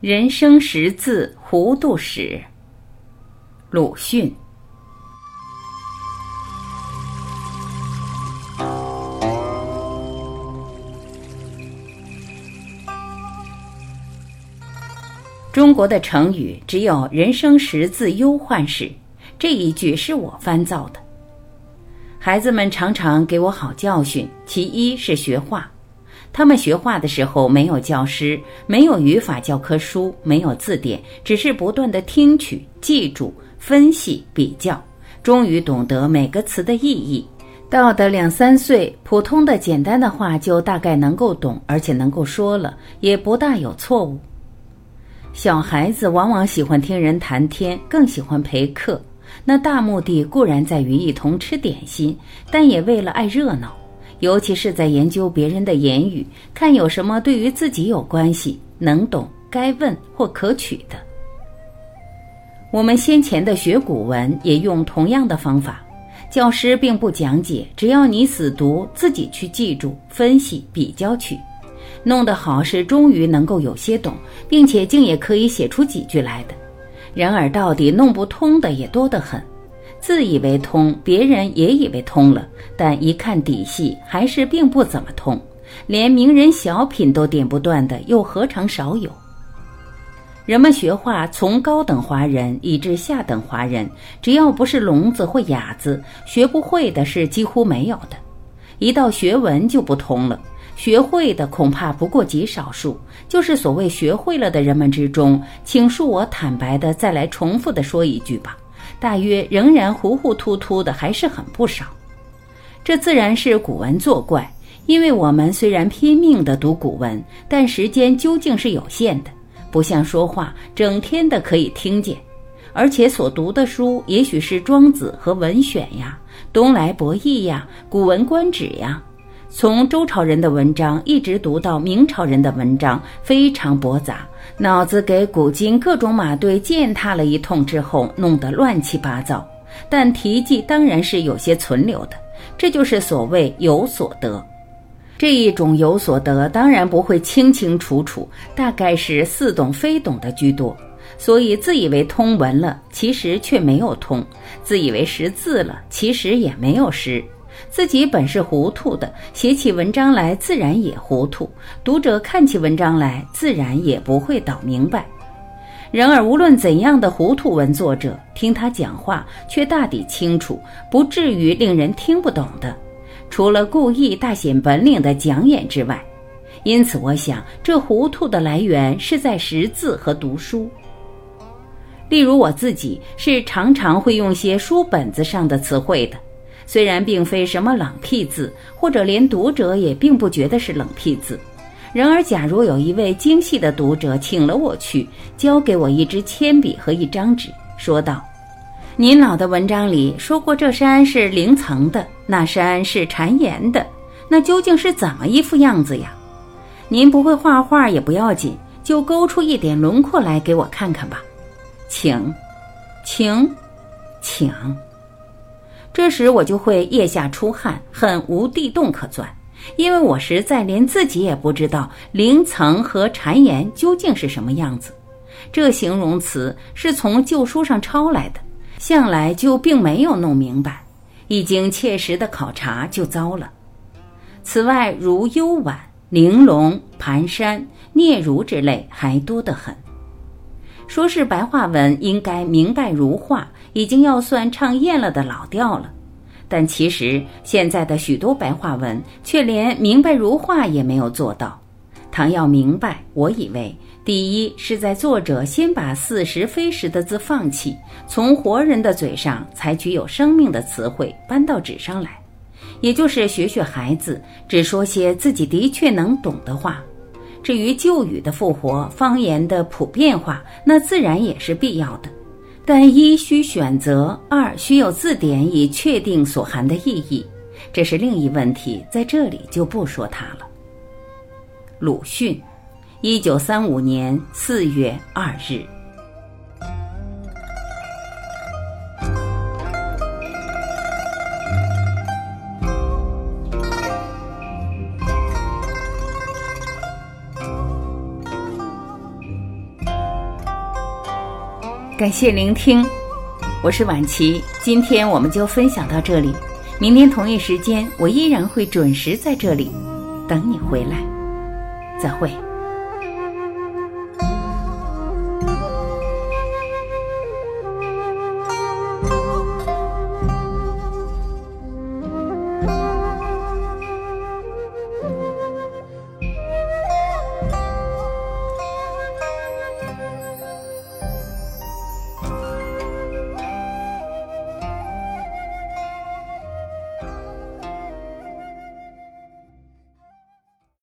人生识字糊涂史。鲁迅。中国的成语只有“人生识字忧患史”这一句是我翻造的。孩子们常常给我好教训，其一是学画。他们学画的时候没有教师，没有语法教科书，没有字典，只是不断的听取、记住、分析、比较，终于懂得每个词的意义。到的两三岁，普通的简单的话就大概能够懂，而且能够说了，也不大有错误。小孩子往往喜欢听人谈天，更喜欢陪客。那大目的固然在于一同吃点心，但也为了爱热闹。尤其是在研究别人的言语，看有什么对于自己有关系、能懂、该问或可取的。我们先前的学古文也用同样的方法，教师并不讲解，只要你死读，自己去记住、分析、比较去，弄得好是终于能够有些懂，并且竟也可以写出几句来的。然而到底弄不通的也多得很。自以为通，别人也以为通了，但一看底细，还是并不怎么通。连名人小品都点不断的，又何尝少有？人们学画，从高等华人以至下等华人，只要不是聋子或哑子，学不会的是几乎没有的。一到学文就不通了，学会的恐怕不过极少数。就是所谓学会了的人们之中，请恕我坦白的再来重复的说一句吧。大约仍然糊糊涂涂的还是很不少，这自然是古文作怪。因为我们虽然拼命的读古文，但时间究竟是有限的，不像说话整天的可以听见，而且所读的书也许是《庄子》和《文选》呀，《东来博弈》呀，《古文观止》呀。从周朝人的文章一直读到明朝人的文章，非常驳杂，脑子给古今各种马队践踏了一通之后，弄得乱七八糟。但题记当然是有些存留的，这就是所谓有所得。这一种有所得，当然不会清清楚楚，大概是似懂非懂的居多。所以自以为通文了，其实却没有通；自以为识字了，其实也没有识。自己本是糊涂的，写起文章来自然也糊涂。读者看起文章来，自然也不会倒明白。然而，无论怎样的糊涂文作者，听他讲话却大抵清楚，不至于令人听不懂的。除了故意大显本领的讲演之外，因此我想，这糊涂的来源是在识字和读书。例如我自己是常常会用些书本子上的词汇的。虽然并非什么冷僻字，或者连读者也并不觉得是冷僻字，然而，假如有一位精细的读者请了我去，交给我一支铅笔和一张纸，说道：“您老的文章里说过这山是零层的，那山是缠岩的，那究竟是怎么一副样子呀？您不会画画也不要紧，就勾出一点轮廓来给我看看吧，请，请，请。”这时我就会腋下出汗，很无地洞可钻，因为我实在连自己也不知道零层和谗言究竟是什么样子。这形容词是从旧书上抄来的，向来就并没有弄明白。一经切实的考察，就糟了。此外，如幽婉、玲珑、盘山、嗫如之类，还多得很。说是白话文，应该明白如画。已经要算唱厌了的老调了，但其实现在的许多白话文却连明白如画也没有做到。倘要明白，我以为第一是在作者先把似实非实的字放弃，从活人的嘴上采取有生命的词汇搬到纸上来，也就是学学孩子，只说些自己的确能懂的话。至于旧语的复活、方言的普遍化，那自然也是必要的。但一需选择，二需有字典以确定所含的意义，这是另一问题，在这里就不说它了。鲁迅，一九三五年四月二日。感谢聆听，我是婉琪。今天我们就分享到这里，明天同一时间我依然会准时在这里等你回来。再会。